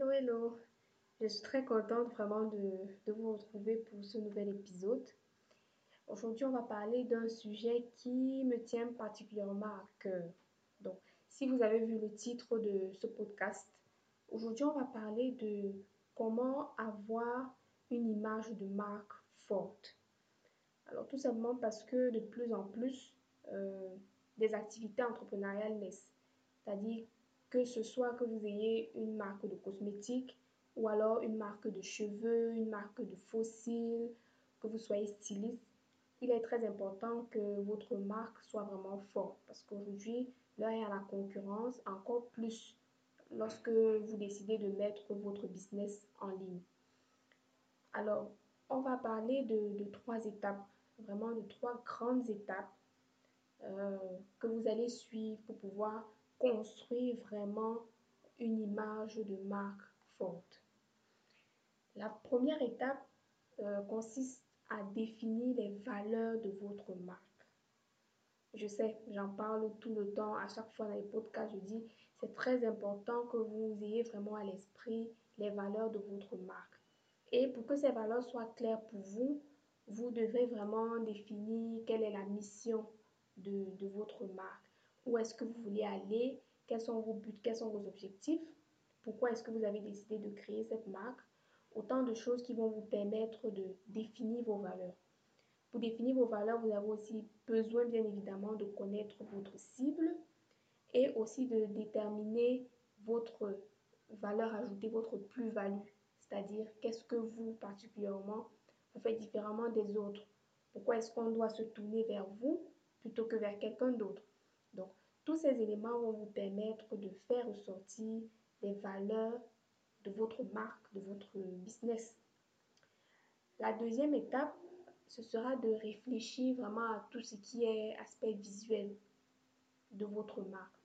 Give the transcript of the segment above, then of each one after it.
Hello, hello. Je suis très contente vraiment de, vous retrouver pour ce nouvel épisode. Aujourd'hui, on va parler d'un sujet qui me tient particulièrement à cœur. Donc, si vous avez vu le titre de ce podcast, aujourd'hui, on va parler de comment avoir une image de marque forte. Alors tout simplement parce que de plus en plus, euh, des activités entrepreneuriales naissent. C'est-à-dire que ce soit que vous ayez une marque de cosmétiques ou alors une marque de cheveux, une marque de fossiles, que vous soyez styliste, il est très important que votre marque soit vraiment forte parce qu'aujourd'hui, là, il y a la concurrence encore plus lorsque vous décidez de mettre votre business en ligne. Alors, on va parler de, trois étapes, vraiment de trois grandes étapes euh, que vous allez suivre pour pouvoir construire vraiment une image de marque forte. La première étape euh, consiste à définir les valeurs de votre marque. Je sais, j'en parle tout le temps, à chaque fois dans les podcasts, je dis, c'est très important que vous ayez vraiment à l'esprit les valeurs de votre marque. Et pour que ces valeurs soient claires pour vous, vous devez vraiment définir quelle est la mission de, de votre marque. Où est-ce que vous voulez aller Quels sont vos buts Quels sont vos objectifs Pourquoi est-ce que vous avez décidé de créer cette marque Autant de choses qui vont vous permettre de définir vos valeurs. Pour définir vos valeurs, vous avez aussi besoin, bien évidemment, de connaître votre cible et aussi de déterminer votre valeur ajoutée, votre plus-value. C'est-à-dire, qu'est-ce que vous, particulièrement, vous faites différemment des autres? Pourquoi est-ce qu'on doit se tourner vers vous plutôt que vers quelqu'un d'autre? Donc, tous ces éléments vont vous permettre de faire ressortir les valeurs de votre marque, de votre business. La deuxième étape, ce sera de réfléchir vraiment à tout ce qui est aspect visuel de votre marque.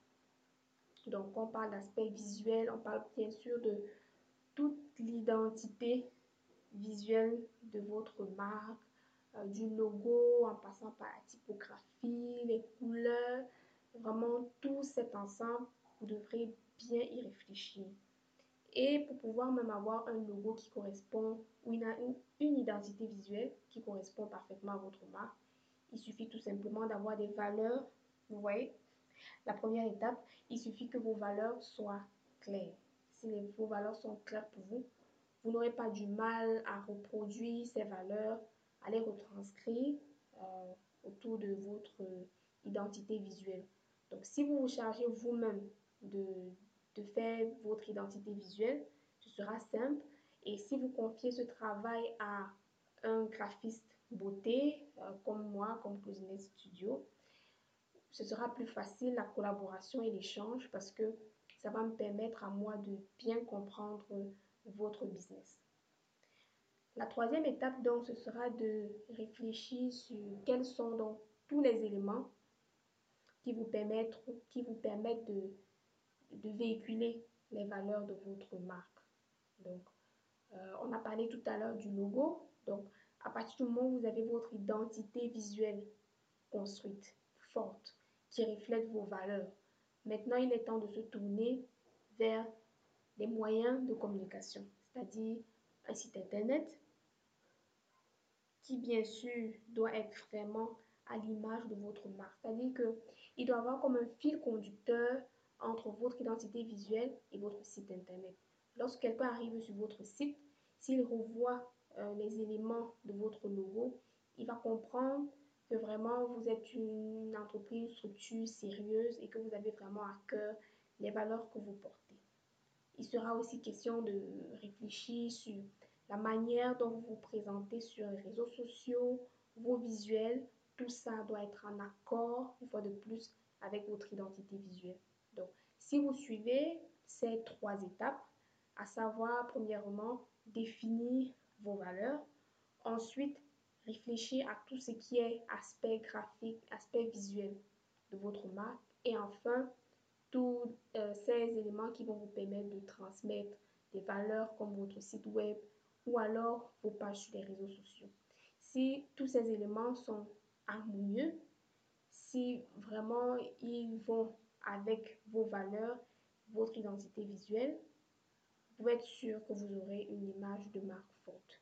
Donc, on parle d'aspect visuel, on parle bien sûr de toute l'identité visuelle de votre marque, euh, du logo en passant par la typographie, les couleurs, vraiment tout cet ensemble, vous devrez bien y réfléchir. Et pour pouvoir même avoir un logo qui correspond ou une, identité visuelle qui correspond parfaitement à votre marque, il suffit tout simplement d'avoir des valeurs. Vous voyez, la première étape, il suffit que vos valeurs soient claires si vos valeurs sont claires pour vous, vous n'aurez pas du mal à reproduire ces valeurs, à les retranscrire euh, autour de votre identité visuelle. Donc, si vous vous chargez vous-même de, faire votre identité visuelle, ce sera simple. Et si vous confiez ce travail à un graphiste beauté, euh, comme moi, comme Closenet Studio, ce sera plus facile la collaboration et l'échange parce que ça va me permettre à moi de bien comprendre votre business. La troisième étape, donc, ce sera de réfléchir sur quels sont donc tous les éléments qui vous permettent, qui vous permettent de, de véhiculer les valeurs de votre marque. Donc, euh, on a parlé tout à l'heure du logo. Donc, à partir du moment où vous avez votre identité visuelle construite, forte, qui reflète vos valeurs, Maintenant, il est temps de se tourner vers des moyens de communication, c'est-à-dire un site internet qui, bien sûr, doit être vraiment à l'image de votre marque. C'est-à-dire qu'il doit avoir comme un fil conducteur entre votre identité visuelle et votre site internet. Lorsque quelqu'un arrive sur votre site, s'il revoit euh, les éléments de votre logo, il va comprendre que vraiment vous êtes une entreprise, une structure sérieuse et que vous avez vraiment à cœur les valeurs que vous portez. Il sera aussi question de réfléchir sur la manière dont vous vous présentez sur les réseaux sociaux, vos visuels. Tout ça doit être en accord, une fois de plus, avec votre identité visuelle. Donc, Si vous suivez ces trois étapes, à savoir premièrement définir vos valeurs, ensuite réfléchir à tout ce qui est aspect graphique, aspect visuel de votre marque et enfin tous euh, ces éléments qui vont vous permettre de transmettre des valeurs comme votre site web ou alors vos pages sur les réseaux sociaux. Si tous ces éléments sont harmonieux, si vraiment ils vont avec vos valeurs, votre identité visuelle, vous pouvez être sûr que vous aurez une image de marque forte.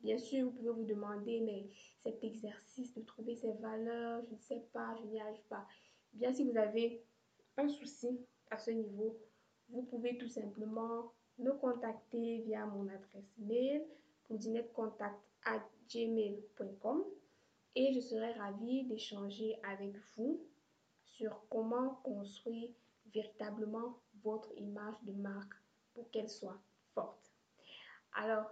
Bien sûr, vous pouvez vous demander, mais cet exercice de trouver ces valeurs, je ne sais pas, je n'y arrive pas. Bien, si vous avez un souci à ce niveau, vous pouvez tout simplement me contacter via mon adresse mail gmail.com et je serai ravie d'échanger avec vous sur comment construire véritablement votre image de marque pour qu'elle soit forte. Alors,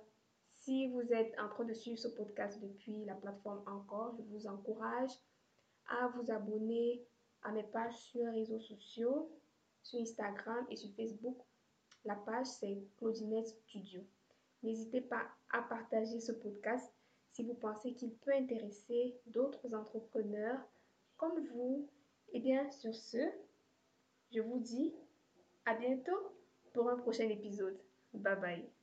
si vous êtes en train de suivre ce podcast depuis la plateforme Encore, je vous encourage à vous abonner à mes pages sur les réseaux sociaux, sur Instagram et sur Facebook. La page, c'est Claudinette Studio. N'hésitez pas à partager ce podcast si vous pensez qu'il peut intéresser d'autres entrepreneurs comme vous. Et bien, sur ce, je vous dis à bientôt pour un prochain épisode. Bye bye.